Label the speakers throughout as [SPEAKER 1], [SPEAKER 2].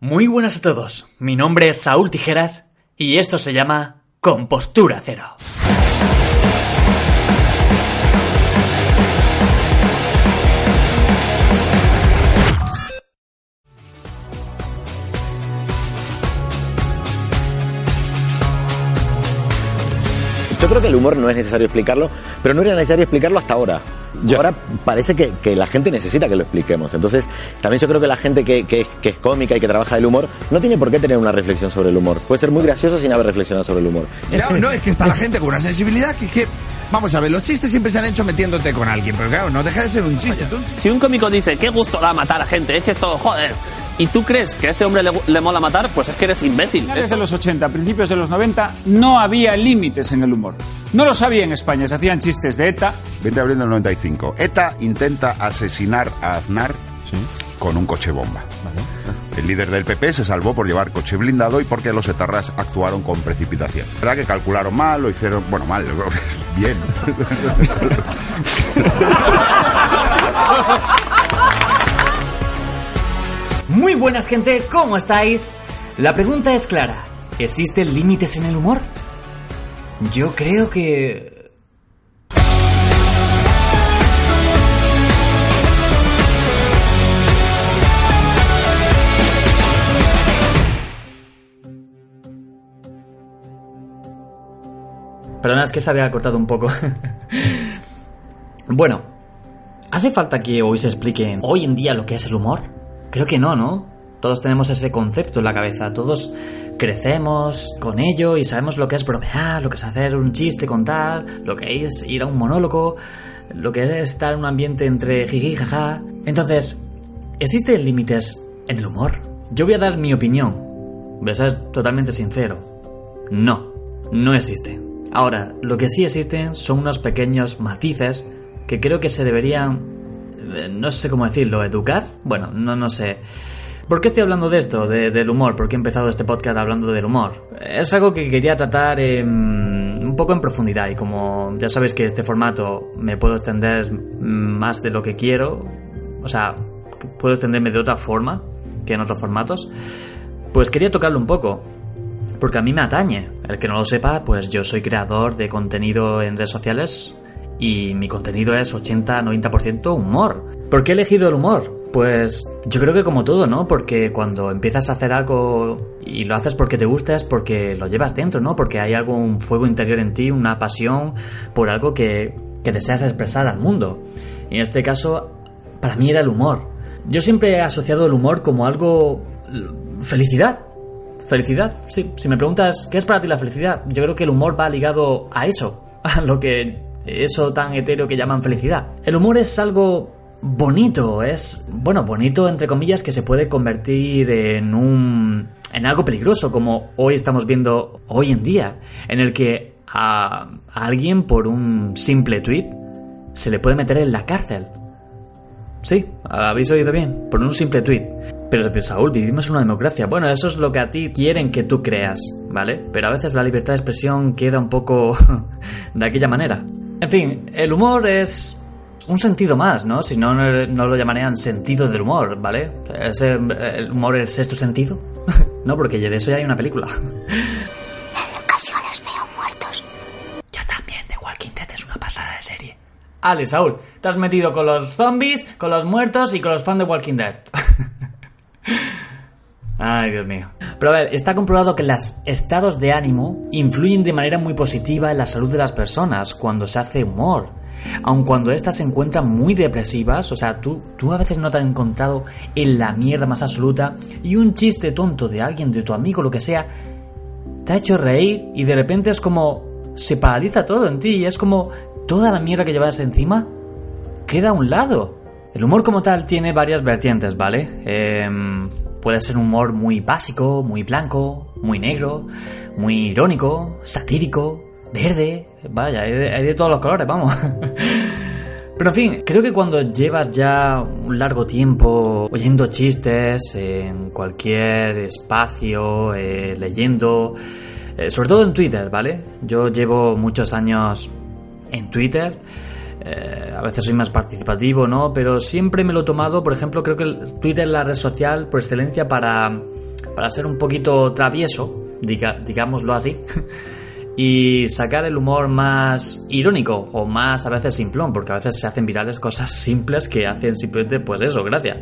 [SPEAKER 1] muy buenas a todos, mi nombre es Saúl Tijeras y esto se llama Compostura Cero.
[SPEAKER 2] Yo creo que el humor no es necesario explicarlo, pero no era necesario explicarlo hasta ahora. Ahora parece que, la gente necesita que lo expliquemos. Entonces, también yo creo que la gente que, es cómica y que trabaja el humor no tiene por qué tener una reflexión sobre el humor. Puede ser muy gracioso sin haber reflexionado sobre el humor.
[SPEAKER 3] No, no es que está la gente con una sensibilidad que, que Vamos a ver, los chistes siempre se han hecho metiéndote con alguien, pero claro, no deja de ser un chiste.
[SPEAKER 4] Si un cómico dice, qué gusto da matar a gente, es que esto, joder, y tú crees que a ese hombre le, mola matar, pues es que eres imbécil.
[SPEAKER 5] Desde los 80, principios de los 90, no había límites en el humor. No lo sabía en España, se hacían chistes de ETA.
[SPEAKER 6] 20 de abril del 95. ETA intenta asesinar a Aznar con un coche bomba. El líder del PP se salvó por llevar coche blindado y porque los etarras actuaron con precipitación. ¿Verdad que calcularon mal, lo hicieron, bueno, mal, bien.
[SPEAKER 1] Muy buenas gente, ¿cómo estáis? La pregunta es clara. ¿Existen límites en el humor? Yo creo que Perdona, es que se había cortado un poco. bueno, ¿hace falta que hoy se explique hoy en día lo que es el humor? Creo que no, ¿no? Todos tenemos ese concepto en la cabeza, todos crecemos con ello y sabemos lo que es bromear, lo que es hacer un chiste, contar, lo que es ir a un monólogo, lo que es estar en un ambiente entre jiji jaja. Entonces, ¿existen límites en el humor? Yo voy a dar mi opinión. Voy a ser totalmente sincero. No, no existe. Ahora, lo que sí existen son unos pequeños matices que creo que se deberían, eh, no sé cómo decirlo, educar. Bueno, no, no sé. ¿Por qué estoy hablando de esto, del humor? ¿Por qué he empezado este podcast hablando del humor? Es algo que quería tratar un poco en profundidad y como ya sabéis que este formato me puedo extender más de lo que quiero, o sea, puedo extenderme de otra forma que en otros formatos, pues quería tocarlo un poco porque a mí me atañe. El que no lo sepa, pues yo soy creador de contenido en redes sociales y mi contenido es 80-90% humor. ¿Por qué he elegido el humor? Pues yo creo que como todo, ¿no? Porque cuando empiezas a hacer algo y lo haces porque te gusta es porque lo llevas dentro, ¿no? Porque hay algo, un fuego interior en ti, una pasión por algo que, que deseas expresar al mundo. Y en este caso, para mí era el humor. Yo siempre he asociado el humor como algo... felicidad. Felicidad, sí. Si me preguntas, ¿qué es para ti la felicidad? Yo creo que el humor va ligado a eso, a lo que eso tan etéreo que llaman felicidad. El humor es algo bonito, es, bueno, bonito entre comillas que se puede convertir en un en algo peligroso como hoy estamos viendo hoy en día, en el que a, a alguien por un simple tweet se le puede meter en la cárcel. Sí, habéis oído bien, por un simple tweet. Pero, Saúl, vivimos en una democracia. Bueno, eso es lo que a ti quieren que tú creas, ¿vale? Pero a veces la libertad de expresión queda un poco de aquella manera. En fin, el humor es un sentido más, ¿no? Si no, no lo llamarían sentido del humor, ¿vale? ¿El humor es sexto sentido? no, porque de eso ya hay una película.
[SPEAKER 7] En ocasiones veo muertos.
[SPEAKER 1] Yo también, The Walking Dead es una pasada de serie. Ale, Saúl, te has metido con los zombies, con los muertos y con los fans de Walking Dead. Ay, Dios mío. Pero a ver, está comprobado que los estados de ánimo influyen de manera muy positiva en la salud de las personas cuando se hace humor. Aun cuando éstas se encuentran muy depresivas, o sea, tú, tú a veces no te has encontrado en la mierda más absoluta y un chiste tonto de alguien, de tu amigo, lo que sea, te ha hecho reír y de repente es como se paraliza todo en ti y es como toda la mierda que llevas encima queda a un lado. El humor como tal tiene varias vertientes, ¿vale? Em, puede ser un humor muy básico, muy blanco, muy negro, muy irónico, satírico, verde, vaya, hay de, todos los colores, vamos. Pero en fin, creo que cuando llevas ya un largo tiempo oyendo chistes en cualquier espacio, eh, leyendo, eh, sobre todo en Twitter, ¿vale? Yo llevo muchos años en Twitter. Eh, a veces soy más participativo, ¿no? Pero siempre me lo he tomado, por ejemplo, creo que Twitter es la red social por excelencia para, para ser un poquito travieso, digámoslo así. y sacar el humor más irónico o más a veces simplón, porque a veces se hacen virales cosas simples que hacen simplemente pues eso, gracias.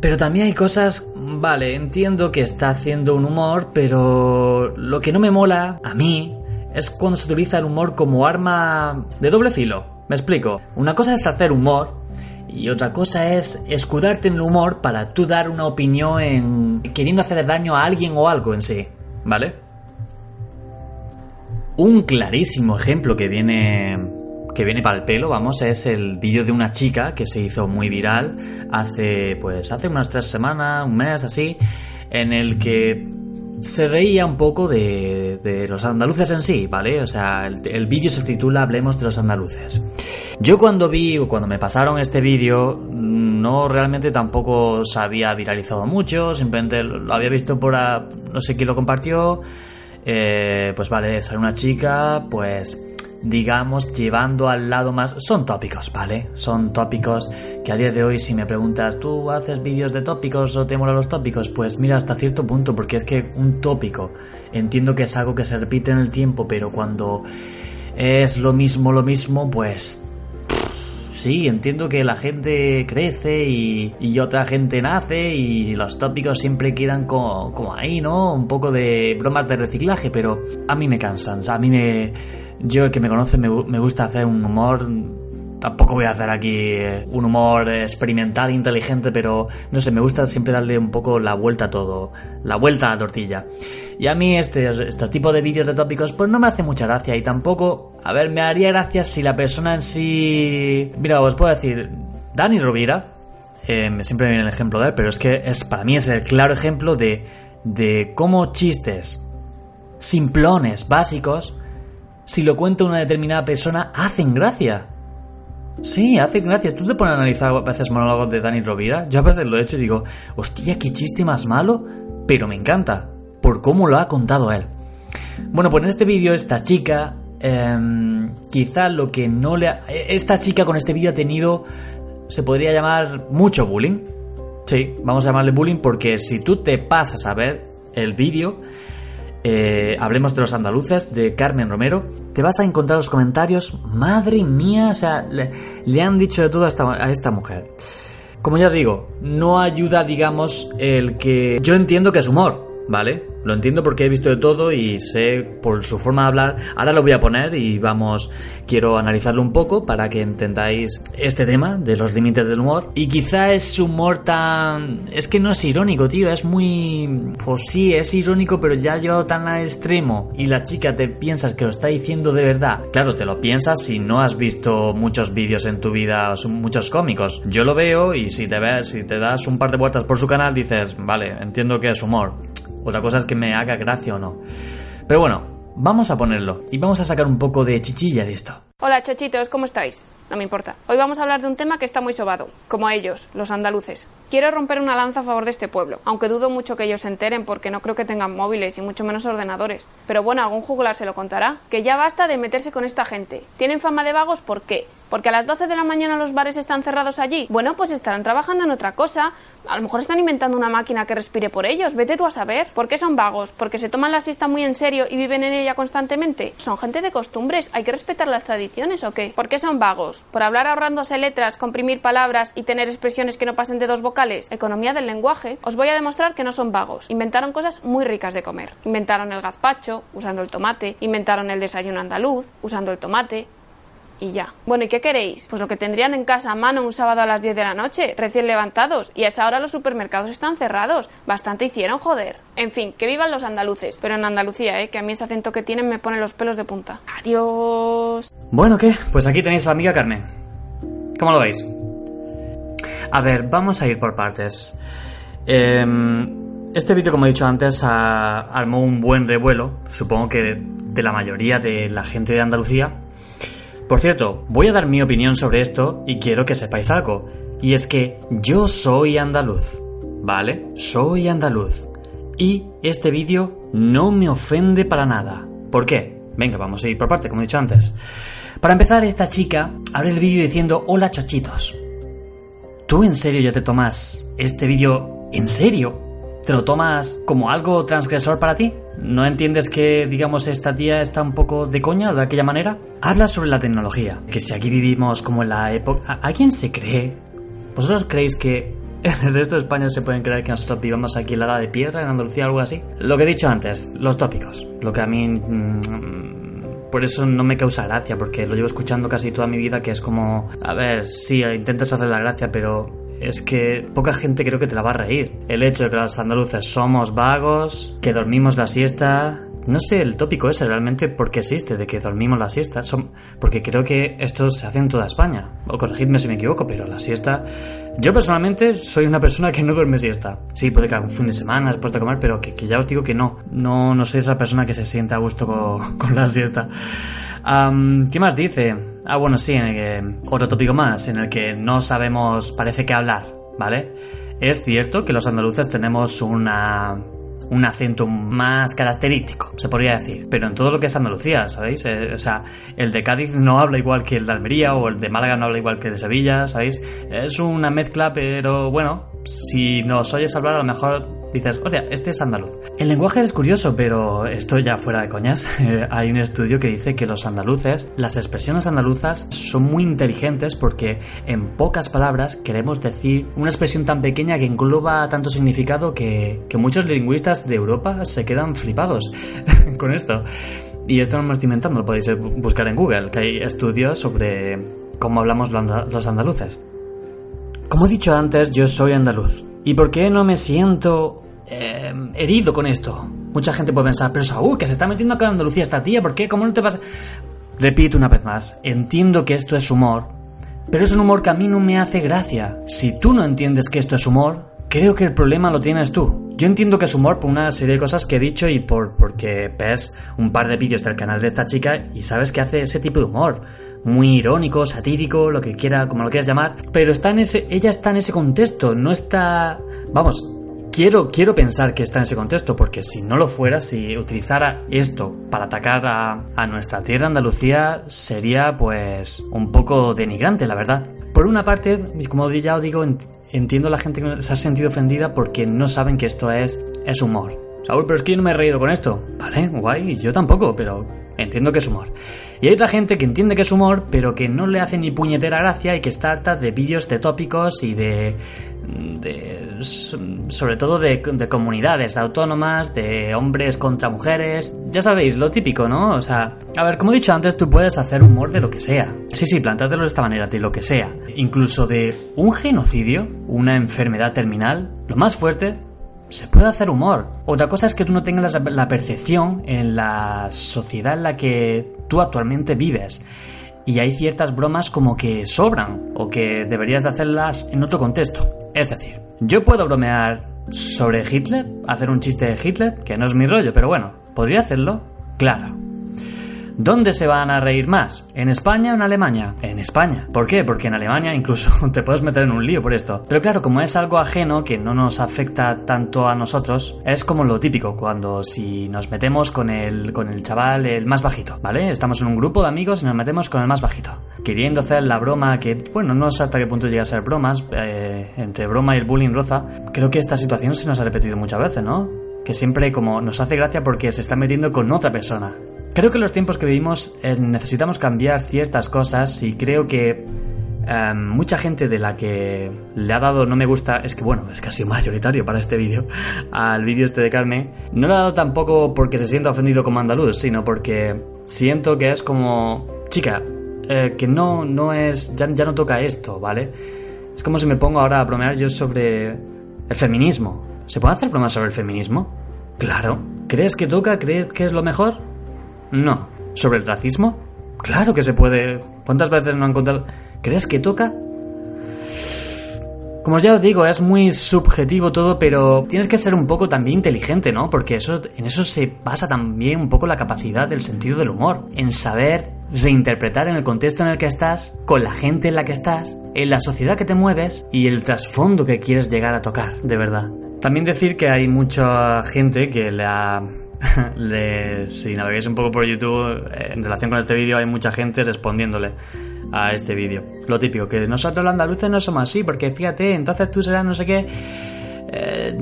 [SPEAKER 1] Pero también hay cosas, vale, entiendo que está haciendo un humor, pero lo que no me mola a mí es cuando se utiliza el humor como arma de doble filo. Me explico. Una cosa es hacer humor y otra cosa es escudarte en el humor para tú dar una opinión en queriendo hacer daño a alguien o algo en sí, ¿vale? Un clarísimo ejemplo que viene que viene para el pelo, vamos, es el vídeo de una chica que se hizo muy viral hace pues hace unas tres semanas, un mes así, en el que se veía un poco de, los andaluces en sí, ¿vale? O sea, el, el vídeo se titula Hablemos de los andaluces. Yo cuando vi, o cuando me pasaron este vídeo, no realmente tampoco se había viralizado mucho, simplemente lo había visto por, a- no sé quién lo compartió, eh, pues vale, sale una chica, pues digamos, llevando al lado más... Son tópicos, ¿vale? Son tópicos que a día de hoy si me preguntas, ¿tú haces vídeos de tópicos o te molan los tópicos? Pues mira, hasta cierto punto, porque es que un tópico entiendo que es algo que se repite en el tiempo, pero cuando es lo mismo, lo mismo, pues... Sí, entiendo que la gente crece y, y otra gente nace y los tópicos siempre quedan como, como ahí, ¿no? Un poco de bromas de reciclaje, pero a mí me cansan. O sea, a mí me... Yo, el que me conoce, me, me gusta hacer un humor... Tampoco voy a hacer aquí eh, un humor experimental, inteligente, pero no sé, me gusta siempre darle un poco la vuelta a todo, la vuelta a la tortilla. Y a mí este, este tipo de vídeos de tópicos pues no me hace mucha gracia y tampoco, a ver, me haría gracia si la persona en sí... Mira, os puedo decir, Dani Rovira, eh, siempre viene el ejemplo de él, pero es que es para mí es el claro ejemplo de, de cómo chistes simplones, básicos, si lo cuenta una determinada persona, hacen gracia. Sí, hacen gracia. Tú te pones a analizar a veces monólogos de Dani Rovira. Yo a veces lo he hecho y digo, hostia, qué chiste más malo, pero me encanta, por cómo lo ha contado él. Bueno, pues en este vídeo esta chica, em, quizá lo que no le ha... Esta chica con este vídeo ha tenido, se podría llamar mucho bullying. Sí, vamos a llamarle bullying porque si tú te pasas a ver el vídeo, eh, hablemos de los andaluces, de Carmen Romero, te vas a encontrar los comentarios, madre mía, o sea, le, han dicho de todo a esta, a esta mujer. Como ya digo, no ayuda, digamos, el que... Yo entiendo que es humor, ¿vale? Lo entiendo porque he visto de todo y sé por su forma de hablar. Ahora lo voy a poner y vamos, quiero analizarlo un poco para que entendáis este tema de los límites del humor. Y quizá es humor tan... Es que no es irónico, tío, es muy... Pues sí, es irónico, pero ya ha llevado tan al extremo y la chica te piensas que lo está diciendo de verdad. Claro, te lo piensas si no has visto muchos vídeos en tu vida, muchos cómicos. Yo lo veo y si te ves, si te das un par de vueltas por su canal, dices, vale, entiendo que es humor. Otra cosa es que me haga gracia o no. Pero bueno, vamos a ponerlo y vamos a sacar un poco de chichilla de esto.
[SPEAKER 8] Hola chochitos, ¿cómo estáis? No me importa. Hoy vamos a hablar de un tema que está muy sobado, como ellos, los andaluces. Quiero romper una lanza a favor de este pueblo, aunque dudo mucho que ellos se enteren porque no creo que tengan móviles y mucho menos ordenadores. Pero bueno, algún juglar se lo contará. Que ya basta de meterse con esta gente. ¿Tienen fama de vagos? ¿Por qué? ¿Porque a las 12 de la mañana los bares están cerrados allí? Bueno, pues estarán trabajando en otra cosa. A lo mejor están inventando una máquina que respire por ellos. Vete tú a saber. ¿Por qué son vagos? ¿Porque se toman la siesta muy en serio y viven en ella constantemente? Son gente de costumbres. ¿Hay que respetar las tradiciones o qué? ¿Por qué son vagos? ¿Por hablar ahorrándose letras, comprimir palabras y tener expresiones que no pasen de dos vocales? Economía del lenguaje. Os voy a demostrar que no son vagos. Inventaron cosas muy ricas de comer. Inventaron el gazpacho, usando el tomate. Inventaron el desayuno andaluz, usando el tomate y ya. Bueno, ¿y qué queréis? Pues lo que tendrían en casa a mano un sábado a las 10 de la noche, recién levantados, y a esa hora los supermercados están cerrados. Bastante hicieron, joder. En fin, que vivan los andaluces, pero en Andalucía, ¿eh? Que a mí ese acento que tienen me pone los pelos de punta. Adiós.
[SPEAKER 1] Bueno, ¿qué? Pues aquí tenéis a la amiga Carmen. ¿Cómo lo veis? A ver, vamos a ir por partes. Em, este vídeo, como he dicho antes, armó un buen revuelo, supongo que de la mayoría de la gente de Andalucía. Por cierto, voy a dar mi opinión sobre esto y quiero que sepáis algo. Y es que yo soy andaluz, ¿vale? Soy andaluz. Y este vídeo no me ofende para nada. ¿Por qué? Venga, vamos a ir por parte, como he dicho antes. Para empezar, esta chica abre el vídeo diciendo Hola chochitos. ¿Tú en serio ya te tomas este vídeo en serio? ¿Te lo tomas como algo transgresor para ti? ¿No entiendes que, digamos, esta tía está un poco de coña de aquella manera? Habla sobre la tecnología, que si aquí vivimos como en la época... ¿A- ¿Alguien se cree? ¿Vosotros creéis que en el resto de España se pueden creer que nosotros vivamos aquí en la edad de piedra, en Andalucía o algo así? Lo que he dicho antes, los tópicos. Lo que a mí... mm, por eso no me causa gracia, porque lo llevo escuchando casi toda mi vida, que es como... A ver, sí, intentas hacer la gracia, pero es que poca gente creo que te la va a reír. El hecho de que los andaluces somos vagos, que dormimos la siesta. No sé el tópico ese realmente por qué existe, de que dormimos la siesta. Son, porque creo que esto se hace en toda España. O corregidme si me equivoco, pero la siesta. Yo personalmente soy una persona que no duerme siesta. Sí, puede que algún fin de semana después de comer, pero que, que ya os digo que no. No, no soy esa persona que se sienta a gusto con, con la siesta. Am, ¿Qué más dice? Ah, bueno, sí, otro tópico más, en el que no sabemos, parece que hablar, ¿vale? Es cierto que los andaluces tenemos una, un acento más característico, se podría decir, pero en todo lo que es Andalucía, ¿sabéis? Eh, o sea, el de Cádiz no habla igual que el de Almería o el de Málaga no habla igual que el de Sevilla, ¿sabéis? Es una mezcla, pero bueno, si nos oyes hablar a lo mejor dices, hostia, este es andaluz. El lenguaje es curioso, pero esto ya fuera de coñas. eh, Hay un estudio que dice que los andaluces, las expresiones andaluzas son muy inteligentes porque en pocas palabras queremos decir una expresión tan pequeña que engloba tanto significado que, que muchos lingüistas de Europa se quedan flipados con esto. Y esto no me estoy inventando, lo podéis bu- buscar en Google, que hay estudios sobre cómo hablamos los andaluces. Como he dicho antes, yo soy andaluz. ¿Y por qué no me siento eh, herido con esto? Mucha gente puede pensar, pero Saúl, que se está metiendo acá en Andalucía esta tía, ¿por qué? ¿Cómo no te pasa? Repito una vez más, entiendo que esto es humor, pero es un humor que a mí no me hace gracia. Si tú no entiendes que esto es humor, creo que el problema lo tienes tú. Yo entiendo que es humor por una serie de cosas que he dicho y por porque ves un par de vídeos del canal de esta chica y sabes que hace ese tipo de humor. Muy irónico, satírico, lo que quiera, como lo quieras llamar. Pero está en ese, ella está en ese contexto, no está... Vamos, Quiero, quiero pensar que está en ese contexto, porque si no lo fuera, si utilizara esto para atacar a, a nuestra tierra Andalucía, sería pues un poco denigrante, la verdad. Por una parte, como ya os digo, en- entiendo a la gente que se ha sentido ofendida porque no saben que esto es, es humor. Saúl, pero es que no me he reído con esto. Vale, guay, yo tampoco, pero entiendo que es humor. Y hay otra gente que entiende que es humor, pero que no le hace ni puñetera gracia y que está harta de vídeos de tópicos y de. de sobre todo de, de comunidades autónomas, de hombres contra mujeres. Ya sabéis, lo típico, ¿no? O sea, a ver, como he dicho antes, tú puedes hacer humor de lo que sea. Sí, sí, plantártelo de esta manera, de lo que sea. Incluso de un genocidio, una enfermedad terminal, lo más fuerte, se puede hacer humor. Otra cosa es que tú no tengas la, percepción en la sociedad en la que tú actualmente vives. Y hay ciertas bromas como que sobran o que deberías de hacerlas en otro contexto. Es decir, yo puedo bromear sobre Hitler, hacer un chiste de Hitler, que no es mi rollo, pero bueno, ¿podría hacerlo? Claro. ¿Dónde se van a reír más? ¿En España o en Alemania? En España. ¿Por qué? Porque en Alemania incluso te puedes meter en un lío por esto. Pero claro, como es algo ajeno que no nos afecta tanto a nosotros, es como lo típico cuando si nos metemos con el, con el chaval el más bajito, ¿vale? Estamos en un grupo de amigos y nos metemos con el más bajito. Queriendo hacer la broma que, bueno, no sé hasta qué punto llega a ser bromas, eh, entre broma y el bullying roza. Creo que esta situación se nos ha repetido muchas veces, ¿no? Que siempre como nos hace gracia porque se está metiendo con otra persona. Creo que en los tiempos que vivimos eh, necesitamos cambiar ciertas cosas y creo que eh, mucha gente de la que le ha dado no me gusta, es que bueno, es casi mayoritario para este vídeo, al vídeo este de Carmen, no le ha dado tampoco porque se sienta ofendido como andaluz, sino porque siento que es como, chica, eh, que no, no es, ya, ya no toca esto, ¿vale? Es como si me pongo ahora a bromear yo sobre el feminismo. ¿Se puede hacer bromas sobre el feminismo? Claro. ¿Crees que toca? ¿Crees que es lo mejor? No. ¿Sobre el racismo? Claro que se puede. ¿Cuántas veces no han contado? ¿Crees que toca? Como ya os digo, es muy subjetivo todo, pero tienes que ser un poco también inteligente, ¿no? Porque eso, en eso se basa también un poco la capacidad del sentido del humor, en saber reinterpretar en el contexto en el que estás, con la gente en la que estás, en la sociedad que te mueves y el trasfondo que quieres llegar a tocar, de verdad. También decir que hay mucha gente que le ha si navegáis un poco por YouTube, eh, en relación con este vídeo, hay mucha gente respondiéndole a este vídeo. Lo típico, que nosotros los andaluces no somos así, porque fíjate, entonces tú serás no sé qué. Eh,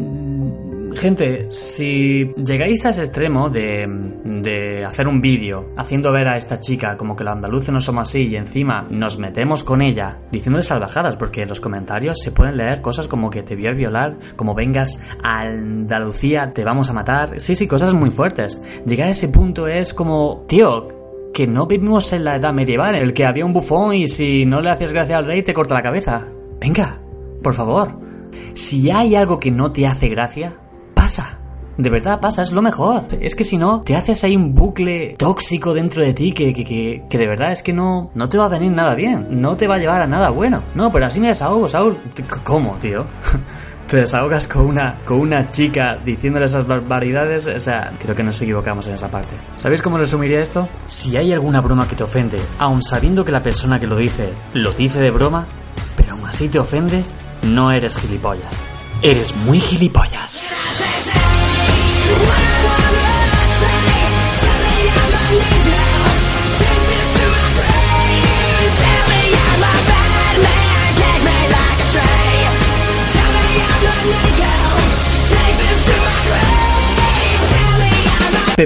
[SPEAKER 1] gente, si llegáis a ese extremo de, de hacer un vídeo haciendo ver a esta chica como que los andaluces no somos así y encima nos metemos con ella diciéndole salvajadas, porque en los comentarios se pueden leer cosas como que te voy a violar, como vengas a Andalucía, te vamos a matar. Sí, sí, cosas muy fuertes. Llegar a ese punto es como, tío, que no vivimos en la edad medieval, en el que había un bufón y si no le haces gracia al rey te corta la cabeza. Venga, por favor. Si hay algo que no te hace gracia, pasa. De verdad pasa, es lo mejor. Es que si no, te haces ahí un bucle tóxico dentro de ti que, que, que, de verdad es que no, no te va a venir nada bien. No te va a llevar a nada bueno. No, pero así me desahogo, Saúl. ¿Cómo, tío? te desahogas con una, con una chica diciéndole esas barbaridades, o sea, creo que nos equivocamos en esa parte. ¿Sabéis cómo resumiría esto? Si hay alguna broma que te ofende, aun sabiendo que la persona que lo dice lo dice de broma, pero aún así te ofende, no eres gilipollas. Eres muy gilipollas.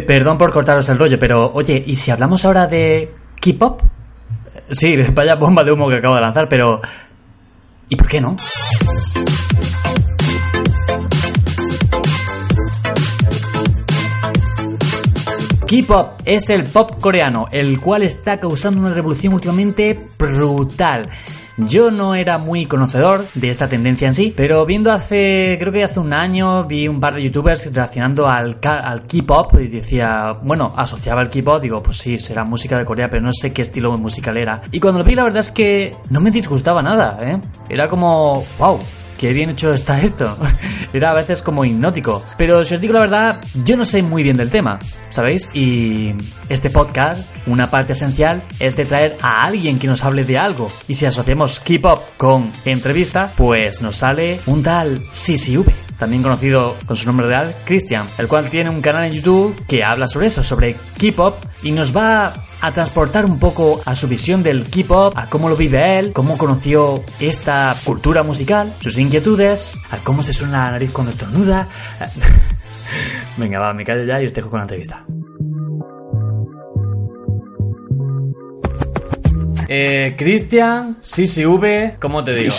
[SPEAKER 1] Perdón por cortaros el rollo, pero oye, ¿y si hablamos ahora de K-pop? Sí, vaya bomba de humo que acabo de lanzar, pero ¿y por qué no? K-pop es el pop coreano, el cual está causando una revolución últimamente brutal. Yo no era muy conocedor de esta tendencia en sí, pero viendo hace, creo que hace un año, vi un par de youtubers reaccionando al, al K-pop y decía, bueno, asociaba el K-pop, digo, pues sí, será música de Corea, pero no sé qué estilo musical era. Y cuando lo vi, la verdad es que no me disgustaba nada, ¿eh? Era como, wow, qué bien hecho está esto. Era a veces como hipnótico. Pero si os digo la verdad, yo no sé muy bien del tema, ¿sabéis? Y este podcast, una parte esencial es de traer a alguien que nos hable de algo. Y si asociamos K-pop con entrevista, pues nos sale un tal CCV también conocido con su nombre real, Christian, el cual tiene un canal en YouTube que habla sobre eso, sobre K-pop, y nos va a transportar un poco a su visión del K-pop, a cómo lo vive él, cómo conoció esta cultura musical, sus inquietudes, a cómo se suena la nariz cuando estornuda. Venga, va, me callo ya y os dejo con la entrevista. Eh, Cristian, CCV, ¿cómo te digo?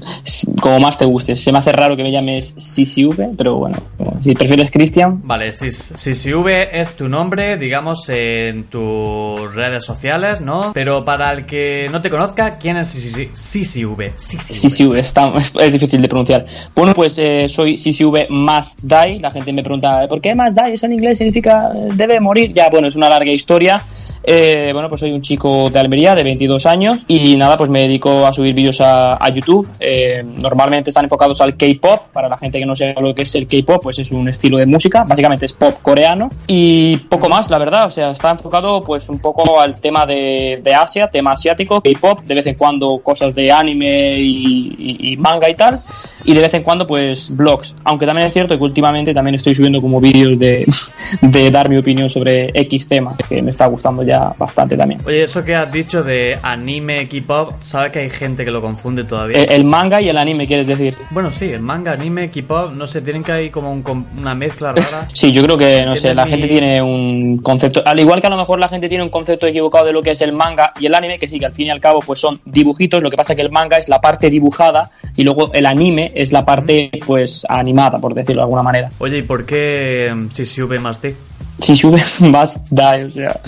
[SPEAKER 9] Como más te guste. Se me hace raro que me llames CCV, pero bueno, si prefieres Cristian.
[SPEAKER 1] Vale, CCV es tu nombre, digamos, en tus redes sociales, ¿no? Pero para el que no te conozca, ¿quién es CCV?
[SPEAKER 9] CCV, está, es difícil de pronunciar. Bueno, pues eh, soy CCV más die. La gente me pregunta, ¿por qué más die? Eso en inglés significa debe morir. Ya, bueno, es una larga historia. Eh, bueno, pues soy un chico de Almería de 22 años y nada, pues me dedico a subir vídeos a, YouTube. Eh, normalmente están enfocados al K-pop. Para la gente que no sepa lo que es el K-pop, pues es un estilo de música. Básicamente es pop coreano y poco más, la verdad. O sea, está enfocado pues un poco al tema de, Asia, tema asiático, K-pop. De vez en cuando cosas de anime y, manga y tal. Y de vez en cuando pues blogs. Aunque también es cierto que últimamente también estoy subiendo como vídeos de, de dar mi opinión sobre X tema, que me está gustando ya bastante también.
[SPEAKER 1] Oye, eso que has dicho de anime, K-pop, ¿sabes que hay gente que lo confunde todavía?
[SPEAKER 9] El, manga y el anime, ¿quieres decir?
[SPEAKER 1] Bueno, sí, el manga, anime, K-pop, no sé, tienen que hay como una mezcla rara.
[SPEAKER 9] sí, yo creo que, no sé, la gente tiene un concepto, al igual que a lo mejor la gente tiene un concepto equivocado de lo que es el manga y el anime, que sí, que al fin y al cabo pues son dibujitos, lo que pasa es que el manga es la parte dibujada y luego el anime es la parte pues animada, por decirlo de alguna manera.
[SPEAKER 1] Oye, ¿y por qué si sube más de?
[SPEAKER 9] Si sube más die, o sea.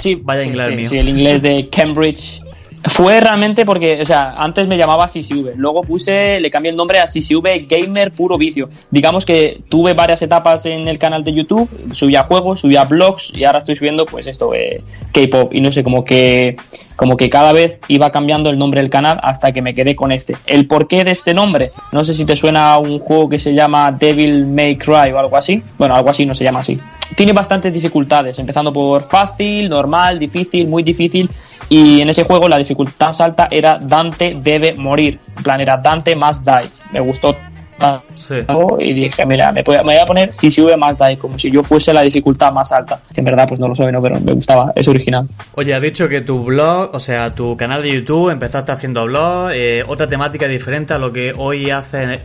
[SPEAKER 1] Sí, vaya inglés mío.
[SPEAKER 9] Sí, el inglés de Cambridge. Fue realmente porque, o sea, antes me llamaba CCV, luego puse, le cambié el nombre a CCV Gamer Puro Vicio. Digamos que tuve varias etapas en el canal de YouTube, subía juegos, subía blogs y ahora estoy subiendo, pues esto, eh, K-pop. Y no sé, como que como que cada vez iba cambiando el nombre del canal hasta que me quedé con este. El porqué de este nombre, no sé si te suena a un juego que se llama Devil May Cry o algo así. Bueno, algo así no se llama así. Tiene bastantes dificultades, empezando por fácil, normal, difícil, muy difícil. Y en ese juego la dificultad más alta era Dante debe morir. En plan, era Dante más die. Me gustó tanto y dije, mira, me, voy a- me voy a poner sube más die, como si yo fuese la dificultad más alta. Que en verdad, pues no lo soy, ¿no? Pero me gustaba, es original.
[SPEAKER 1] Oye, has dicho que tu blog, o sea, tu canal de YouTube, empezaste haciendo blog, eh, otra temática diferente a lo que hoy hace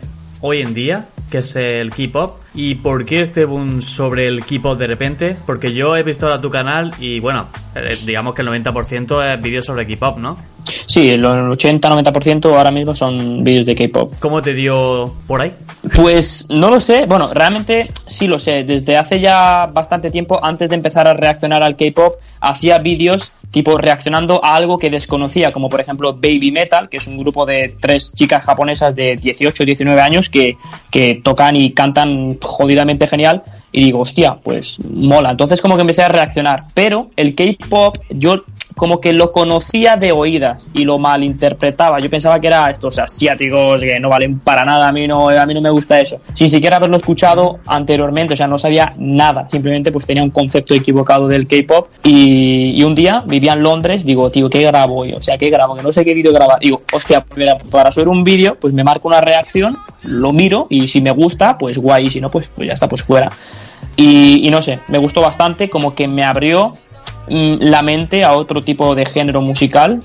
[SPEAKER 1] hoy en día, que es el K-pop. ¿Y por qué este boom sobre el K-pop de repente? Porque yo he visto ahora tu canal y bueno, eh, digamos que el 90% es vídeos sobre K-pop, ¿no?
[SPEAKER 9] Sí, el 80-90% ahora mismo son vídeos de K-pop.
[SPEAKER 1] ¿Cómo te dio por ahí?
[SPEAKER 9] Pues no lo sé, bueno, realmente sí lo sé. Desde hace ya bastante tiempo, antes de empezar a reaccionar al K-pop, hacía vídeos tipo reaccionando a algo que desconocía, como por ejemplo Baby Metal, que es un grupo de tres chicas japonesas de 18 o 19 años que, que tocan y cantan jodidamente genial. Y digo, hostia, pues mola. Entonces como que empecé a reaccionar. Pero el K-pop, yo como que lo conocía de oídas y lo malinterpretaba. Yo pensaba que era estos asiáticos que no valen para nada. A mí no, a mí no me gusta eso. Sin siquiera haberlo escuchado anteriormente, o sea, no sabía nada. Simplemente pues tenía un concepto equivocado del K-pop. Y, y un día vivía en Londres, digo, tío, ¿qué grabo hoy? O sea, ¿qué grabo? Que no sé qué vídeo grabar. Digo, hostia, pues para subir un vídeo, pues me marco una reacción, lo miro y si me gusta, pues guay. Y si no, pues, pues ya está, pues fuera. Y, y no sé, me gustó bastante, como que me abrió la mente a otro tipo de género musical.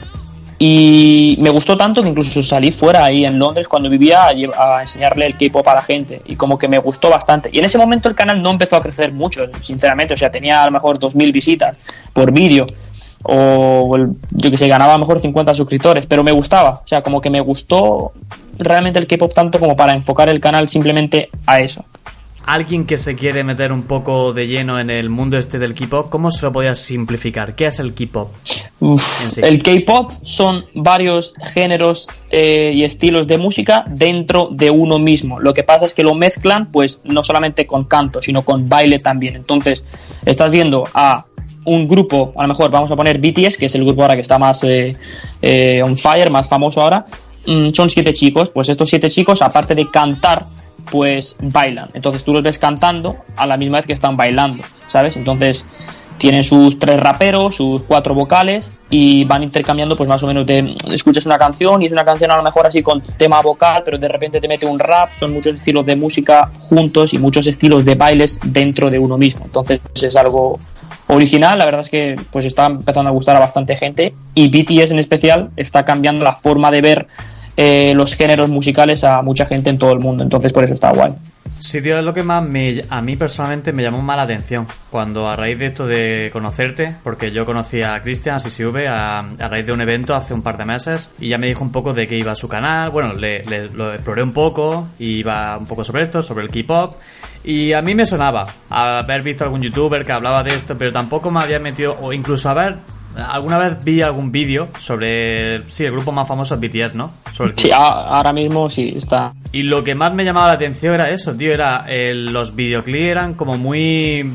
[SPEAKER 9] Y me gustó tanto que incluso salí fuera ahí en Londres cuando vivía a, enseñarle el K-pop a la gente. Y como que me gustó bastante. Y en ese momento el canal no empezó a crecer mucho, sinceramente, o sea, tenía a lo mejor 2.000 visitas por vídeo. O yo que sé, ganaba a lo mejor 50 suscriptores, pero me gustaba, o sea, como que me gustó realmente el K-pop tanto como para enfocar el canal simplemente a eso.
[SPEAKER 1] Alguien que se quiere meter un poco de lleno en el mundo este del K-pop, ¿cómo se lo podías simplificar? ¿Qué es el K-pop? Sí.
[SPEAKER 9] El K-pop son varios géneros eh, y estilos de música dentro de uno mismo. Lo que pasa es que lo mezclan, pues no solamente con canto, sino con baile también. Entonces, estás viendo a un grupo, a lo mejor vamos a poner BTS, que es el grupo ahora que está más eh, eh, on fire, más famoso ahora. Mm, son siete chicos, pues estos siete chicos, aparte de cantar, pues bailan. Entonces tú los ves cantando a la misma vez que están bailando, ¿sabes? Entonces tienen sus tres raperos, sus cuatro vocales y van intercambiando pues más o menos de escuchas una canción y es una canción a lo mejor así con tema vocal, pero de repente te mete un rap, son muchos estilos de música juntos y muchos estilos de bailes dentro de uno mismo. Entonces es algo original, la verdad es que pues está empezando a gustar a bastante gente y BTS en especial está cambiando la forma de ver eh, los géneros musicales a mucha gente en todo el mundo, entonces por eso está guay.
[SPEAKER 1] Sí, tío, es lo que más me, a mí personalmente me llamó más la atención cuando a raíz de esto de conocerte, porque yo conocí a Cristian, a CCV, a, a raíz de un evento hace un par de meses y ya me dijo un poco de qué iba su canal, bueno, le, le- lo exploré un poco y iba un poco sobre esto, sobre el K-pop y a mí me sonaba haber visto algún youtuber que hablaba de esto, pero tampoco me había metido, o incluso haber, alguna vez vi algún vídeo sobre, sí, el grupo más famoso es BTS, ¿no? Sobre
[SPEAKER 9] Sí, ahora mismo sí está.
[SPEAKER 1] y lo que más me llamaba la atención era eso, tío, era eh, los videoclips eran como muy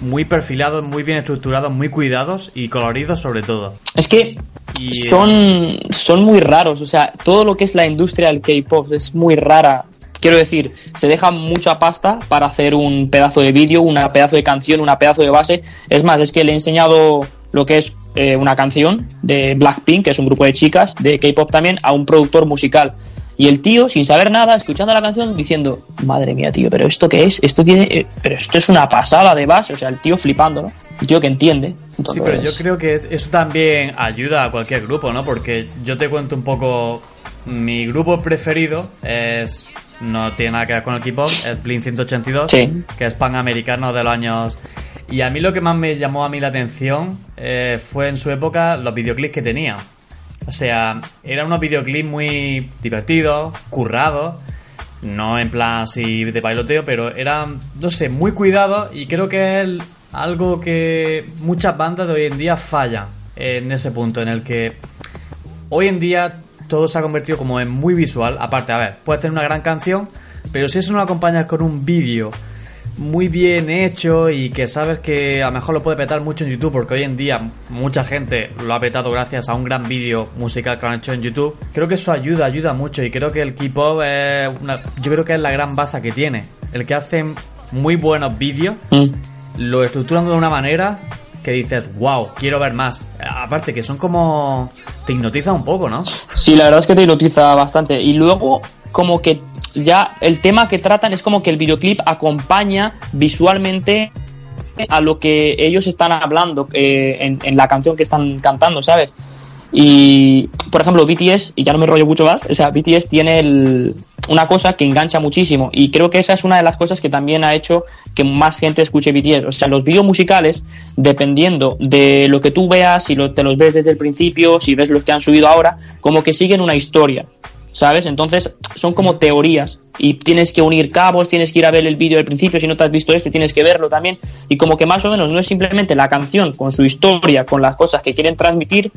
[SPEAKER 1] muy perfilados, muy bien estructurados, muy cuidados y coloridos sobre todo.
[SPEAKER 9] Es que
[SPEAKER 1] Y,
[SPEAKER 9] son, son muy raros, o sea, todo lo que es la industria del K-pop es muy rara. Quiero decir, se deja mucha pasta para hacer un pedazo de vídeo, una pedazo de canción, una pedazo de base. Es más, es que le he enseñado lo que es eh, una canción de Blackpink, que es un grupo de chicas de K-pop también, a un productor musical. Y el tío, sin saber nada, escuchando la canción, diciendo, madre mía, tío, pero ¿esto qué es? Esto tiene, eh, pero esto es una pasada de base, o sea, el tío flipando, ¿no? El tío que entiende.
[SPEAKER 1] Sí, pero yo creo que eso también ayuda a cualquier grupo, ¿no? Porque yo te cuento un poco. Mi grupo preferido es. No tiene nada que ver con el K-pop, es Blink 182,
[SPEAKER 9] Sí.
[SPEAKER 1] que es panamericano de los años. Y a mí lo que más me llamó a mí la atención eh, fue en su época los videoclips que tenía. O sea, eran unos videoclips muy divertidos, currados, no en plan así de bailoteo, pero eran, no sé, muy cuidados y creo que es algo que muchas bandas de hoy en día fallan en ese punto, en el que hoy en día todo se ha convertido como en muy visual. Aparte, a ver, puedes tener una gran canción, pero si eso no lo acompañas con un vídeo muy bien hecho y que sabes que a lo mejor lo puede petar mucho en YouTube, porque hoy en día mucha gente lo ha petado gracias a un gran vídeo musical que han hecho en YouTube, creo que eso ayuda, ayuda mucho y creo que el K-pop yo creo que es la gran baza que tiene, el que hacen muy buenos vídeos,
[SPEAKER 9] Mm.
[SPEAKER 1] lo estructuran de una manera que dices, wow, quiero ver más. Aparte que son como... te hipnotiza un poco, ¿no?
[SPEAKER 9] Sí, la verdad es que te hipnotiza bastante. Y luego, como que ya el tema que tratan es como que el videoclip acompaña visualmente a lo que ellos están hablando eh, en, en la canción que están cantando, ¿sabes? Y, por ejemplo, BTS, y ya no me rollo mucho más, o sea, BTS tiene el- una cosa que engancha muchísimo. Y creo que esa es una de las cosas que también ha hecho que más gente escuche BTS. O sea, los vídeos musicales, dependiendo de lo que tú veas, si lo- te los ves desde el principio, si ves los que han subido ahora, como que siguen una historia. ¿Sabes? Entonces son como teorías y tienes que unir cabos, tienes que ir a ver el vídeo del principio, si no te has visto este tienes que verlo también y como que más o menos no es simplemente la canción con su historia, con las cosas que quieren transmitir,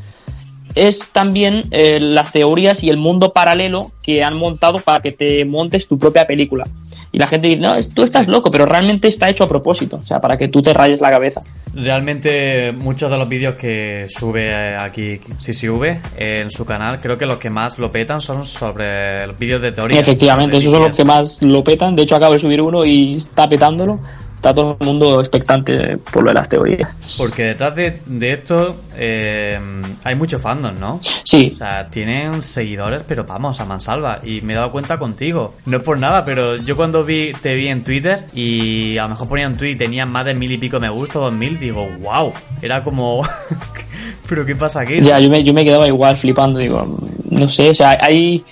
[SPEAKER 9] es también eh, las teorías y el mundo paralelo que han montado para que te montes tu propia película. Y la gente dice, no, tú estás loco, pero realmente está hecho a propósito, o sea, para que tú te rayes la cabeza.
[SPEAKER 1] Realmente muchos de los vídeos que sube eh, aquí CCV en su canal, creo que los que más lo petan son sobre los vídeos de teoría.
[SPEAKER 9] Efectivamente, esos son los que más lo petan. De hecho, acabo de subir uno y está petándolo. Está todo el mundo expectante por lo de las teorías.
[SPEAKER 1] Porque detrás de, de esto eh, hay mucho fandom, ¿no?
[SPEAKER 9] Sí.
[SPEAKER 1] O sea, tienen seguidores, pero vamos, a mansalva. Y me he dado cuenta contigo. No es por nada, pero yo cuando vi te vi en Twitter y a lo mejor ponía un tweet y tenían más de mil y pico me gusta, dos mil, digo, wow. Era como... pero ¿qué pasa aquí?
[SPEAKER 9] Ya, yo me, yo me quedaba igual flipando. Digo, no sé, o sea, hay,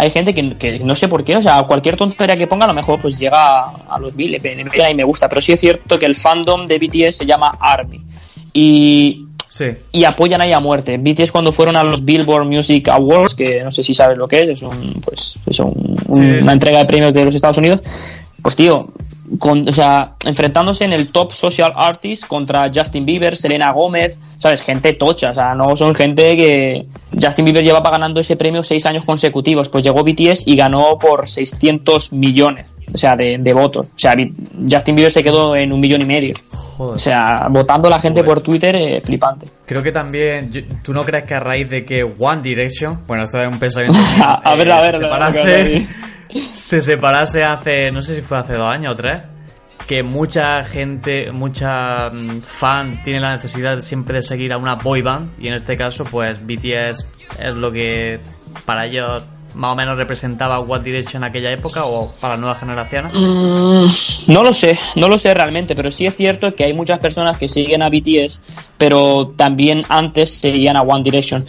[SPEAKER 9] hay gente que, que no sé por qué, o sea, cualquier tontería que ponga a lo mejor pues llega a los mil, y me gusta. Pero sí es cierto que el fandom de BTS se llama ARMY. Y
[SPEAKER 1] Sí.
[SPEAKER 9] y apoyan ahí a muerte. BTS cuando fueron a los Billboard Music Awards, que no sé si sabes lo que es, es un, pues, es un-
[SPEAKER 1] sí.
[SPEAKER 9] una entrega de premios de los Estados Unidos. Pues tío, con, o sea, enfrentándose en el top social artist contra Justin Bieber, Selena Gómez, sabes, gente tocha, o sea, no son gente que Justin Bieber llevaba ganando ese premio seis años consecutivos, pues llegó BTS y ganó por 600 millones, o sea, de, de votos. O sea, Justin Bieber se quedó en un millón y medio.
[SPEAKER 1] Joder.
[SPEAKER 9] O sea, votando a la gente por Twitter, eh, flipante.
[SPEAKER 1] Creo que también, ¿tú no crees que a raíz de que One Direction, bueno, esto es un pensamiento
[SPEAKER 9] A- a ver, a ver, a ver, a ver,
[SPEAKER 1] separase, se separase hace, no sé si fue hace dos años o tres, que mucha gente, mucha mm, fan tiene la necesidad siempre de seguir a una boy band y en este caso pues BTS es lo que para ellos más o menos representaba One Direction en aquella época o para nuevas generaciones.
[SPEAKER 9] Mm, no lo sé, no lo sé realmente, pero sí es cierto que hay muchas personas que siguen a BTS, pero también antes seguían a One Direction.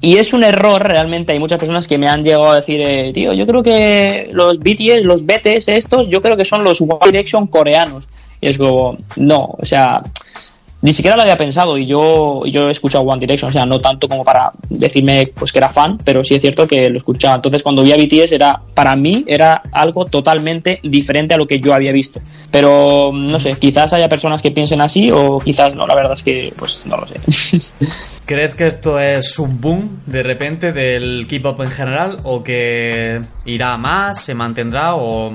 [SPEAKER 9] Y es un error realmente, hay muchas personas que me han llegado a decir, eh, tío, yo creo que los BTS, los BTS estos, yo creo que son los One Direction coreanos. Y es como, no, o sea, ni siquiera lo había pensado y yo, yo he escuchado One Direction, o sea, no tanto como para decirme pues que era fan, pero sí es cierto que lo escuchaba. Entonces cuando vi a BTS era, para mí, era algo totalmente diferente a lo que yo había visto. Pero no sé, quizás haya personas que piensen así o quizás no, la verdad es que pues no lo sé.
[SPEAKER 1] ¿Crees que esto es un boom de repente del K-pop en general o que irá a más, se mantendrá o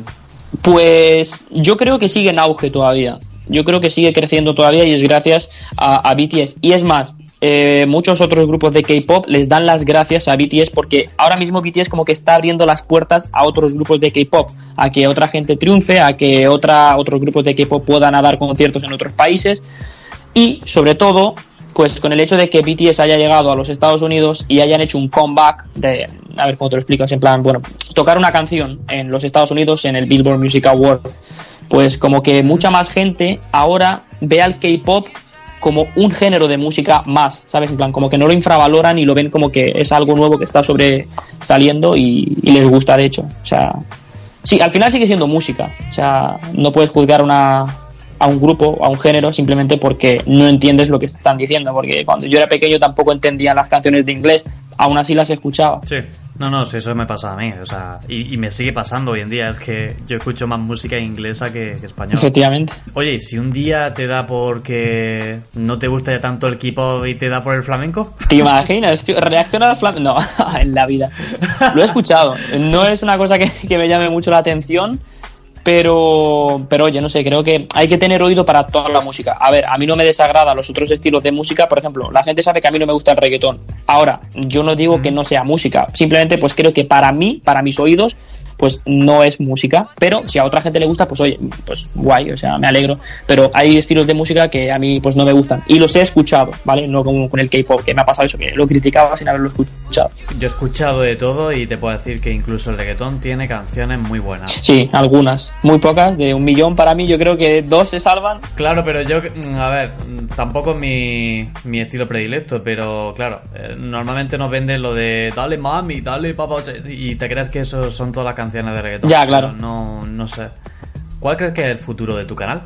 [SPEAKER 9] Pues yo creo que sigue en auge todavía. Yo creo que sigue creciendo todavía y es gracias a, BTS. Y es más, eh, muchos otros grupos de K-pop les dan las gracias a BTS porque ahora mismo BTS como que está abriendo las puertas a otros grupos de K-pop, a que otra gente triunfe, a que otra, otros grupos de K-pop puedan dar conciertos en otros países y sobre todo pues con el hecho de que BTS haya llegado a los Estados Unidos y hayan hecho un comeback de, a ver cómo te lo explicas, en plan, bueno, tocar una canción en los Estados Unidos en el Billboard Music Awards, pues como que mucha más gente ahora ve al K-pop como un género de música más, ¿sabes? En plan, como que no lo infravaloran y lo ven como que es algo nuevo que está sobresaliendo y, y les gusta, de hecho. O sea, sí, al final sigue siendo música. O sea, no puedes juzgar una, a un grupo, a un género, simplemente porque no entiendes lo que están diciendo. Porque cuando yo era pequeño tampoco entendía las canciones de inglés, aún así las escuchaba.
[SPEAKER 1] Sí. No, no, sí, eso me pasa a mí, o sea, y, y me sigue pasando hoy en día, es que yo escucho más música inglesa que, que española.
[SPEAKER 9] Efectivamente.
[SPEAKER 1] Oye, ¿y si un día te da porque no te gusta ya tanto el K-pop y te da por el flamenco?
[SPEAKER 9] ¿Te imaginas? tío? ¿Reacciona al flamenco? No, en la vida. Lo he escuchado. No es una cosa que, que me llame mucho la atención, pero, pero oye, no sé, creo que hay que tener oído para toda la música. A ver, a mí no me desagrada los otros estilos de música, por ejemplo, la gente sabe que a mí no me gusta el reggaetón. Ahora, yo no digo que no sea música, simplemente pues creo que para mí, para mis oídos, pues no es música, pero si a otra gente le gusta, pues oye, pues guay, o sea, me alegro, pero hay estilos de música que a mí pues no me gustan y los he escuchado, ¿vale? No como con el K-pop, que me ha pasado eso, que lo criticaba sin haberlo escuchado.
[SPEAKER 1] Yo he escuchado de todo y te puedo decir que incluso el reggaetón tiene canciones muy buenas.
[SPEAKER 9] Sí, algunas, muy pocas, de un millón para mí, yo creo que dos se salvan.
[SPEAKER 1] Claro, pero yo, mm, a ver, tampoco es mi, mi estilo predilecto, pero claro, eh, normalmente nos venden lo de dale mami, dale papá, y te crees que eso son todas las canciones de reggaetón.
[SPEAKER 9] Ya, claro.
[SPEAKER 1] No, no sé. ¿Cuál crees que es el futuro de tu canal?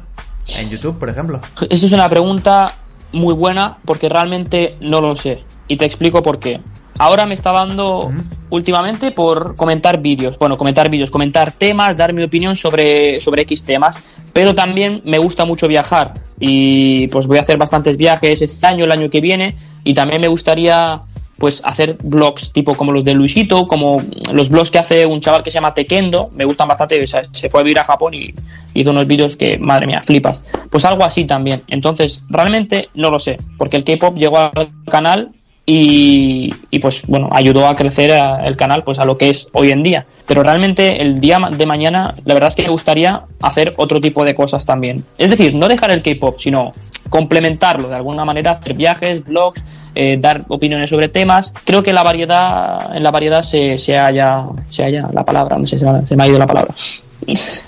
[SPEAKER 1] En YouTube, por ejemplo.
[SPEAKER 9] Eso es una pregunta muy buena porque realmente no lo sé. Y te explico por qué. Ahora me está dando últimamente por comentar vídeos. Bueno, comentar vídeos, comentar temas, dar mi opinión sobre, sobre X temas. Pero también me gusta mucho viajar. Y pues voy a hacer bastantes viajes este año, el año que viene. Y también me gustaría pues hacer blogs tipo como los de Luisito, como los blogs que hace un chaval que se llama Tekendo, me gustan bastante, o sea, se fue a vivir a Japón y hizo unos vídeos que, madre mía, flipas. Pues algo así también. Entonces, realmente no lo sé, porque el K-pop llegó al canal y, y, pues bueno, ayudó a crecer el canal pues a lo que es hoy en día. Pero realmente el día de mañana, la verdad es que me gustaría hacer otro tipo de cosas también. Es decir, no dejar el K-pop, sino complementarlo de alguna manera, hacer viajes, blogs, eh, dar opiniones sobre temas. Creo que la variedad, en la variedad se, se halla, se halla la palabra, no sé, se me, se me ha ido la palabra.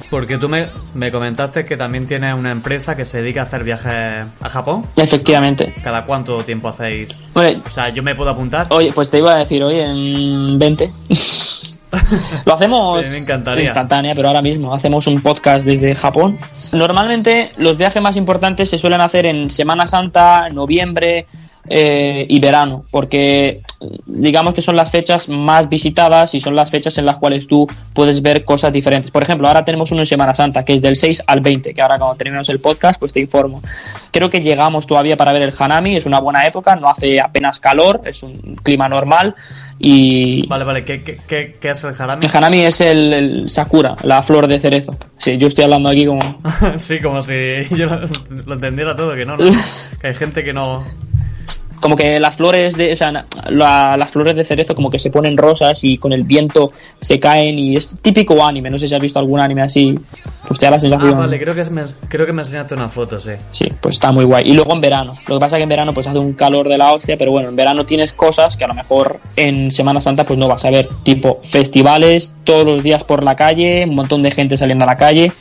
[SPEAKER 1] Porque tú me, me comentaste que también tienes una empresa que se dedica a hacer viajes a Japón.
[SPEAKER 9] Efectivamente.
[SPEAKER 1] ¿Cada cuánto tiempo hacéis?
[SPEAKER 9] Oye,
[SPEAKER 1] O sea, yo me puedo apuntar.
[SPEAKER 9] Oye, pues te iba a decir, oye, en 20. Lo hacemos
[SPEAKER 1] Me encantaría.
[SPEAKER 9] instantánea, pero ahora mismo hacemos un podcast desde Japón. Normalmente los viajes más importantes se suelen hacer en Semana Santa, noviembre eh, y verano, porque digamos que son las fechas más visitadas y son las fechas en las cuales tú puedes ver cosas diferentes. Por ejemplo, ahora tenemos uno en Semana Santa, que es del 6 al 20, que ahora cuando terminemos el podcast, pues te informo. Creo que llegamos todavía para ver el Hanami, es una buena época, no hace apenas calor, es un clima normal y...
[SPEAKER 1] Vale, vale, ¿qué, qué, qué, qué es el harami?
[SPEAKER 9] El Hanami es el, el Sakura, la flor de cerezo. Sí, yo estoy hablando aquí como...
[SPEAKER 1] sí, como si yo lo, lo entendiera todo, que no, no. Que hay gente que no...
[SPEAKER 9] como que las flores de o sea, la- las flores de cerezo como que se ponen rosas y con el viento se caen y es típico anime no sé si has visto algún anime así pues te da la sensación.
[SPEAKER 1] Ah, vale, creo que, me, creo que me enseñaste una foto, sí.
[SPEAKER 9] sí pues está muy guay. Y luego en verano lo que pasa es que en verano pues hace un calor de la hostia pero bueno en verano tienes cosas que a lo mejor en Semana Santa pues no vas a ver tipo festivales todos los días por la calle un montón de gente saliendo a la calle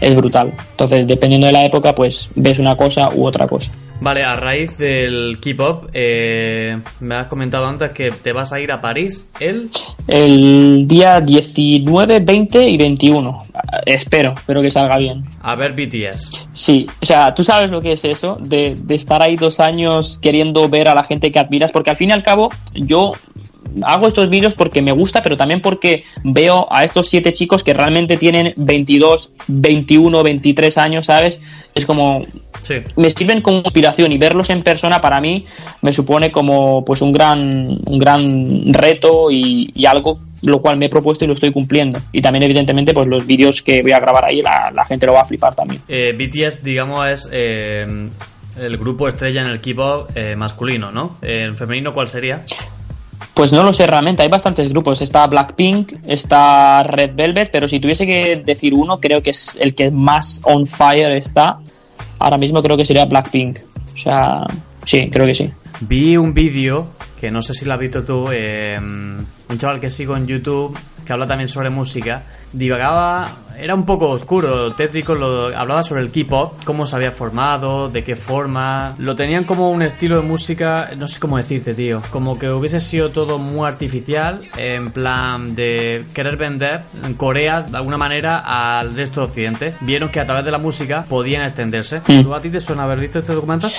[SPEAKER 9] es brutal. Entonces dependiendo de la época pues ves una cosa u otra cosa
[SPEAKER 1] Vale, a raíz del K-pop, eh, me has comentado antes que te vas a ir a París el...
[SPEAKER 9] El día 19, 20 y 21. Eh, Espero, espero que salga bien.
[SPEAKER 1] A ver BTS.
[SPEAKER 9] Sí, o sea, tú sabes lo que es eso, de, de estar ahí dos años queriendo ver a la gente que admiras, porque al fin y al cabo yo hago estos vídeos porque me gusta, pero también porque veo a estos siete chicos que realmente tienen 22, 21, 23 años, ¿sabes? Es como,
[SPEAKER 1] Sí.
[SPEAKER 9] me sirven como inspiración y verlos en persona para mí me supone como pues un gran un gran reto y, y algo lo cual me he propuesto y lo estoy cumpliendo. Y también evidentemente pues los vídeos que voy a grabar ahí la, la gente lo va a flipar también.
[SPEAKER 1] Eh, BTS, digamos, es eh, el grupo estrella en el K-pop eh, masculino, ¿no? En femenino, ¿cuál sería?
[SPEAKER 9] pues no lo sé realmente. Hay bastantes grupos. Está Blackpink está Red Velvet pero si tuviese que decir uno creo que es el que más on fire está ahora mismo creo que sería Blackpink o sea sí creo que sí
[SPEAKER 1] Vi un vídeo, que no sé si lo has visto tú, eh, un chaval que sigo en YouTube, que habla también sobre música, divagaba, era un poco oscuro, tétrico, lo, hablaba sobre el K-pop, cómo se había formado, de qué forma, lo tenían como un estilo de música, no sé cómo decirte, tío, como que hubiese sido todo muy artificial, en plan de querer vender en Corea de alguna manera al resto de Occidente. Vieron que a través de la música podían extenderse.
[SPEAKER 9] Mm.
[SPEAKER 1] ¿Tú a ti te suena haber visto este documental?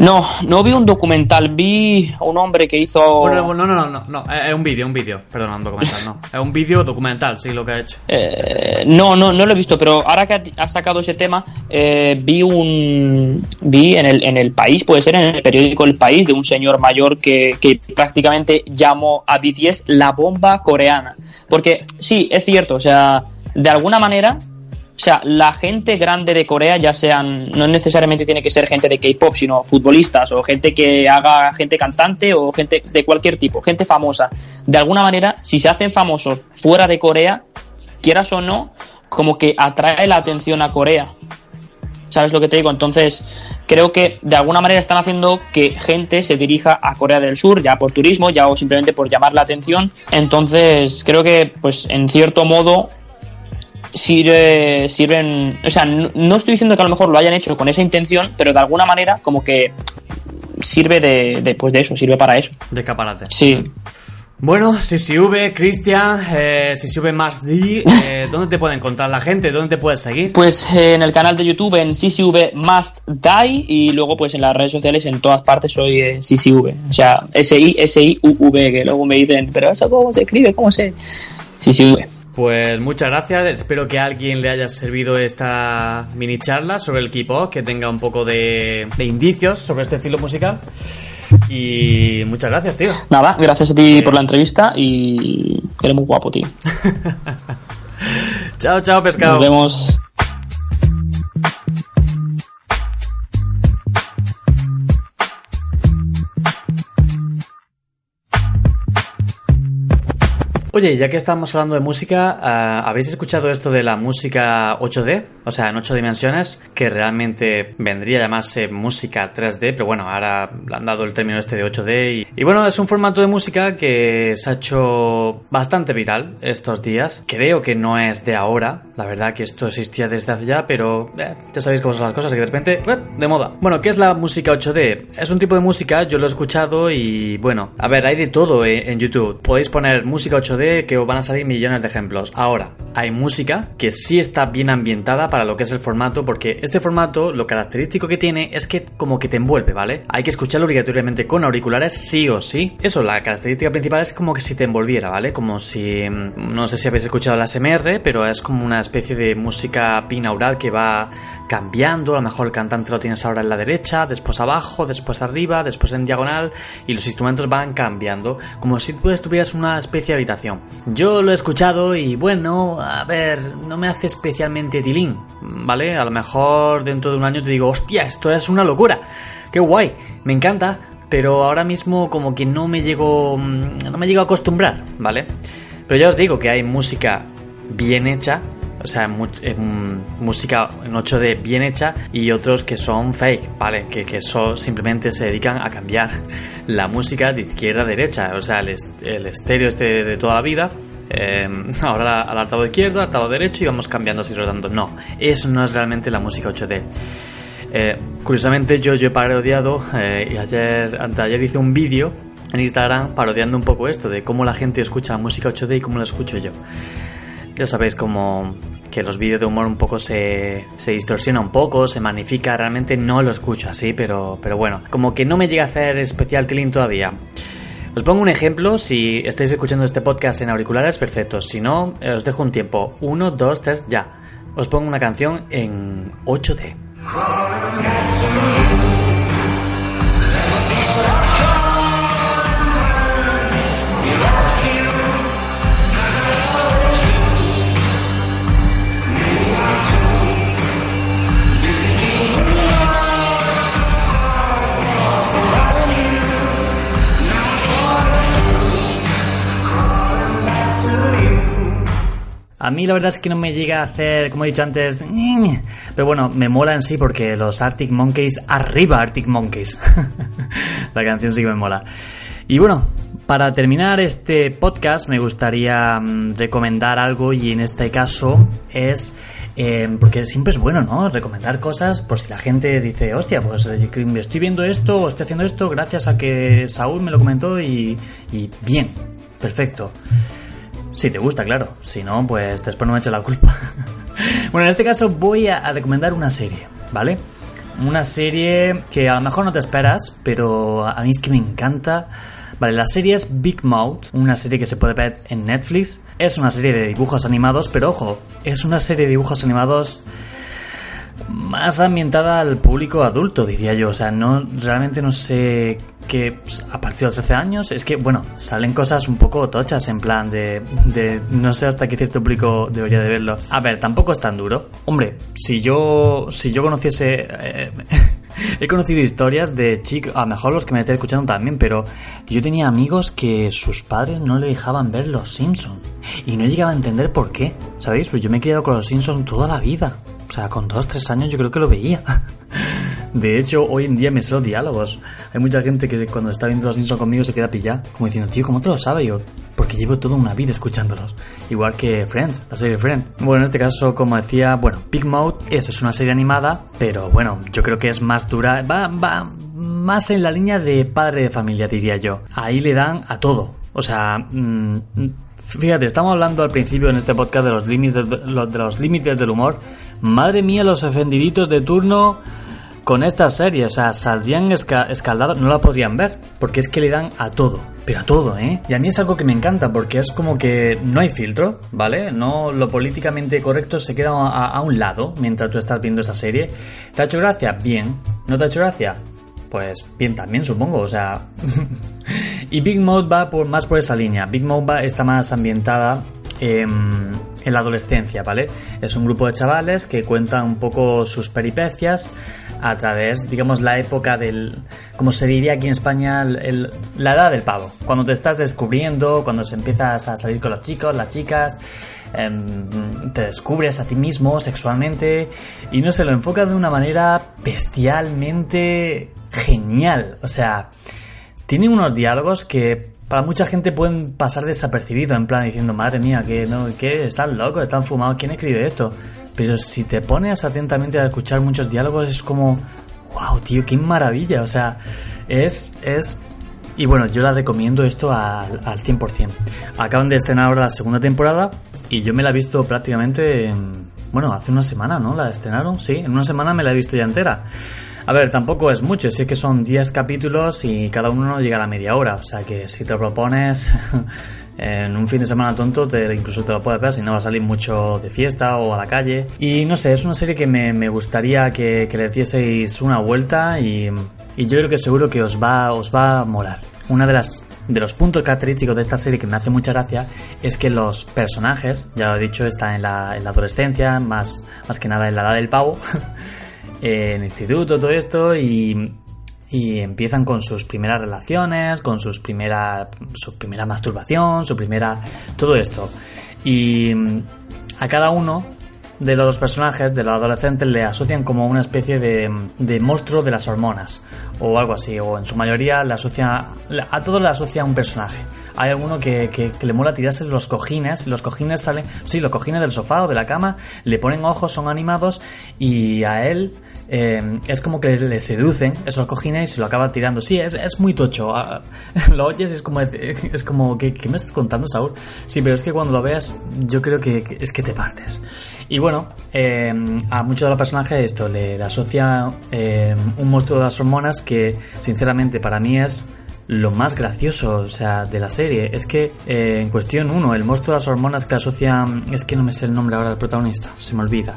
[SPEAKER 9] No no vi un documental vi a un hombre que hizo
[SPEAKER 1] Bueno, no, no, no, no, no, es un vídeo, un vídeo, perdón, un documental, no. Es un vídeo documental, sí, lo que ha hecho.
[SPEAKER 9] Eh, no, no, no lo he visto, pero ahora que ha- has sacado ese tema, eh, vi un vi en el, en el país, puede ser en el periódico El País, de un señor mayor que, que prácticamente llamó a BTS la bomba coreana. Porque sí, es cierto, o sea, de alguna manera O sea, la gente grande de Corea, ya sean, no necesariamente tiene que ser gente de K-pop, sino futbolistas o gente que haga gente cantante o gente de cualquier tipo, gente famosa. De alguna manera, si se hacen famosos fuera de Corea, quieras o no, como que atrae la atención a Corea. ¿Sabes lo que te digo? Entonces, creo que de alguna manera están haciendo que gente se dirija a Corea del Sur, ya por turismo, ya o simplemente por llamar la atención. Entonces, creo que, pues, en cierto modo, sirve, sirven, o sea, no, no estoy diciendo que a lo mejor lo hayan hecho con esa intención, pero de alguna manera como que sirve de, de, pues de eso, sirve para eso.
[SPEAKER 1] De caparate.
[SPEAKER 9] Sí.
[SPEAKER 1] Bueno, CCV, Cristian, eh, CCV más D, eh, ¿dónde te puede encontrar la gente? ¿Dónde te puedes seguir?
[SPEAKER 9] Pues eh, en el canal de YouTube en CCV Must Die y luego pues en las redes sociales en todas partes soy eh, CCV, o sea, S-I-S-I-U-V, que luego me dicen, pero eso cómo se escribe, cómo se... CCV.
[SPEAKER 1] Pues muchas gracias, espero que a alguien le haya servido esta mini charla sobre el K-pop, que tenga un poco de, de indicios sobre este estilo musical. Y muchas gracias, tío.
[SPEAKER 9] Nada, gracias a ti por la entrevista y eres muy guapo, tío.
[SPEAKER 1] chao, chao, pescado.
[SPEAKER 9] Nos vemos.
[SPEAKER 1] Oye, ya que estamos hablando de música, uh, ¿habéis escuchado esto de la música 8D? O sea, en 8 dimensiones, que realmente vendría a llamarse música 3D, pero bueno, ahora le han dado el término este de 8D. Y, y, bueno, es un formato de música que se ha hecho bastante viral estos días. Creo que no es de ahora, la verdad que esto existía desde hace ya, pero eh, ya sabéis cómo son las cosas, que de repente, eh, de moda. Bueno, ¿qué es la música 8D? Es un tipo de música, yo lo he escuchado y bueno, a ver, hay de todo eh, en YouTube. Podéis poner música 8D que os van a salir millones de ejemplos. Ahora, hay música que sí está bien ambientada para lo que es el formato, porque este formato lo característico que tiene es que como que te envuelve, ¿vale? Hay que escucharlo obligatoriamente con auriculares sí o sí. Eso, la característica principal es como que si te envolviera, ¿vale? Como si, mm, no sé si habéis escuchado la SMR, pero es como una especie de música binaural que va cambiando, a lo mejor el cantante lo tienes ahora en la derecha, después abajo, después arriba, después en diagonal, y los instrumentos van cambiando, como si tú estuvieras una especie de habitación. Yo lo he escuchado y bueno, a ver, no me hace especialmente tilín, ¿vale? A lo mejor dentro de un año te digo, hostia, esto es una locura, qué guay, me encanta, pero ahora mismo como que no me llego, no me llego a acostumbrar, ¿vale? Pero ya os digo que hay música bien hecha, sea, mu eh, música en 8D bien hecha y otros que son fake, ¿vale? Que, que so, simplemente se dedican a cambiar la música de izquierda a derecha, o sea, el, el estéreo este de, toda la vida. Eh, ahora al altavoz izquierdo, altavoz derecho y vamos cambiando así rotando. No, eso no es realmente la música 8D. Eh, curiosamente yo, yo he parodiado eh, y ayer, anteayer hice un vídeo en Instagram parodiando un poco esto de cómo la gente escucha música 8D y cómo la escucho yo. Ya sabéis como que los vídeos de humor un poco se, se distorsiona un poco, se magnifica, realmente no lo escucho así, pero, pero bueno, como que no me llega a hacer especial tilín todavía. Os pongo un ejemplo, si estáis escuchando este podcast en auriculares, perfecto, si no, os dejo un tiempo, 1, 2, 3, ya. Os pongo una canción en 8D. A mí la verdad es que no me llega a hacer, como he dicho antes, pero bueno, me mola en sí porque los Arctic Monkeys, arriba Arctic Monkeys. la canción sí que me mola. Y bueno, para terminar este podcast me gustaría um, recomendar algo y en este caso es, eh, porque siempre es bueno, ¿no? Recomendar cosas por si la gente dice, hostia, pues estoy viendo esto o estoy haciendo esto gracias a que Saúl me lo comentó y, y bien, perfecto. Si te gusta, claro. Si no, pues después no me eches la culpa. bueno, en este caso voy a, recomendar una serie, ¿vale? Una serie que a lo mejor no te esperas, pero a mí es que me encanta. Vale, la serie es Big Mouth, una serie que se puede ver en Netflix. Es una serie de dibujos animados, pero ojo, es una serie de dibujos animados más ambientada al público adulto, diría yo. O sea, no realmente no sé que pues, a partir de los 13 años es que, bueno, salen cosas un poco tochas en plan de, de no sé hasta qué cierto público debería de verlo. A ver, tampoco es tan duro. Hombre, si yo si yo conociese eh, He conocido historias de chicos, a lo mejor los que me estén escuchando también, pero yo tenía amigos que sus padres no le dejaban ver Los Simpsons. Y no llegaba a entender por qué, ¿sabéis? Pues yo me he criado con Los Simpsons toda la vida. O sea, con dos, tres años yo creo que lo veía. De hecho, hoy en día me sé los diálogos. Hay mucha gente que cuando está viendo los Simpsons conmigo se queda pillada, como diciendo, tío, ¿cómo te lo sabes? yo, porque llevo toda una vida escuchándolos. Igual que Friends, la serie Friends. Bueno, en este caso, como decía, bueno, Big Mouth, eso es una serie animada, pero bueno, yo creo que es más dura, va, va más en la línea de padre de familia, diría yo. Ahí le dan a todo. O sea, mm, Fíjate, estamos hablando al principio en este podcast de los límites de, los límites del humor. Madre mía, los ofendiditos de turno con esta serie, o sea, saldrían escaldados, no la podrían ver, porque es que le dan a todo, pero a todo, ¿eh? Y a mí es algo que me encanta, porque es como que no hay filtro, ¿vale? No, lo políticamente correcto se queda a, un lado mientras tú estás viendo esa serie. ¿Te ha hecho gracia? Bien. ¿No te ha hecho gracia? Pues bien también, supongo, o sea... y Big Mode va por, más por esa línea. Big Mode está más ambientada en, en, la adolescencia, ¿vale? Es un grupo de chavales que cuentan un poco sus peripecias a través, digamos, la época del, como se diría aquí en España, la edad del pavo. Cuando te estás descubriendo, cuando se empiezas a salir con los chicos, las chicas, em, te descubres a ti mismo sexualmente y no se lo enfoca de una manera bestialmente genial. O sea, tiene unos diálogos que para mucha gente pueden pasar desapercibidos, en plan diciendo, madre mía, que no, que están locos, están fumados, ¿quién escribe esto? Pero si te pones atentamente a escuchar muchos diálogos, es como, wow, tío, qué maravilla. O sea, es, es y bueno, yo la recomiendo esto al, al 100%. Acaban de estrenar ahora la segunda temporada y yo me la he visto prácticamente, bueno, hace una semana, ¿no? La estrenaron, sí, en una semana me la he visto ya entera. A ver, tampoco es mucho, sí que son 10 capítulos y cada uno no llega a la media hora, o sea que si te propones en un fin de semana tonto te, incluso te lo puedes ver si no va a salir mucho de fiesta o a la calle. Y no sé, es una serie que me, gustaría que, le hicieseis una vuelta y, yo creo que seguro que os va, os va a molar. Una de las de los puntos característicos de esta serie que me hace mucha gracia es que los personajes, ya lo he dicho, están en la, en la adolescencia, más, más que nada en la edad del pavo. en instituto, todo esto, y, y empiezan con sus primeras relaciones, con sus primera, su primera masturbación, su primera... todo esto. Y a cada uno de los dos personajes, de los adolescentes, le asocian como una especie de, de monstruo de las hormonas, o algo así, o en su mayoría le asocia, a todos le asocia un personaje. Hay alguno que, que, le mola tirarse los cojines, los cojines salen, sí, los cojines del sofá o de la cama, le ponen ojos, son animados, y a él eh, es como que le seducen esos cojines y se lo acaba tirando. Sí, es, muy tocho. Ah, lo oyes es como, es como ¿qué, me estás contando, Saúl? Sí, pero es que cuando lo veas, yo creo que, es que te partes. Y bueno, eh, a muchos de los personajes esto le, asocia eh, un monstruo de las hormonas que, sinceramente, para mí es lo más gracioso, o sea, de la serie. Es que en cuestión uno, el monstruo de las hormonas que asocian, es que no me sé el nombre ahora del protagonista, se me olvida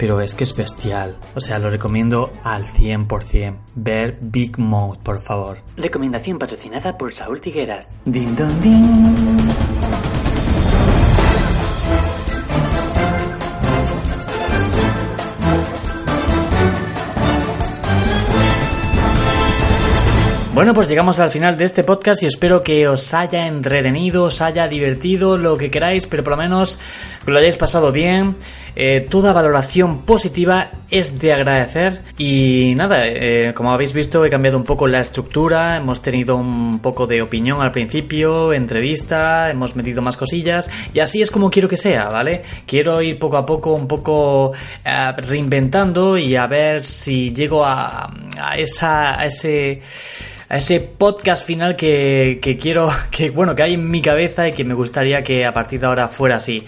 [SPEAKER 1] pero es que es bestial. O sea, lo recomiendo al 100%. Ver Big Mouth, por favor. Recomendación patrocinada por Saúl Tigueras. Din don din. Bueno, pues llegamos al final de este podcast y espero que os haya entretenido, os haya divertido, lo que queráis, pero por lo menos que lo hayáis pasado bien. Eh, toda valoración positiva es de agradecer y nada, eh, como habéis visto he cambiado un poco la estructura, hemos tenido un poco de opinión al principio, entrevista, hemos metido más cosillas y así es como quiero que sea, ¿vale? Quiero ir poco a poco un poco eh, reinventando y a ver si llego a, a esa, a ese a ese podcast final que, quiero, que bueno, que hay en mi cabeza y que me gustaría que a partir de ahora fuera así.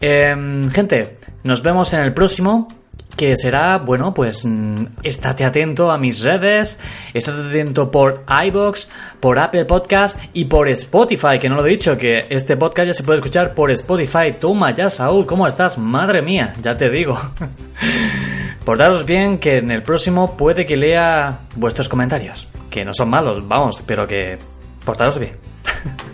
[SPEAKER 1] Em, gente, nos vemos en el próximo que será, bueno, pues mm, estate atento a mis redes, estate atento por iBox, por Apple Podcast y por Spotify, que no lo he dicho, que este podcast ya se puede escuchar por Spotify. Toma ya, Saúl, ¿cómo estás? Madre mía, ya te digo. Portaros bien que en el próximo puede que lea vuestros comentarios que no son malos, vamos, pero que portaros bien.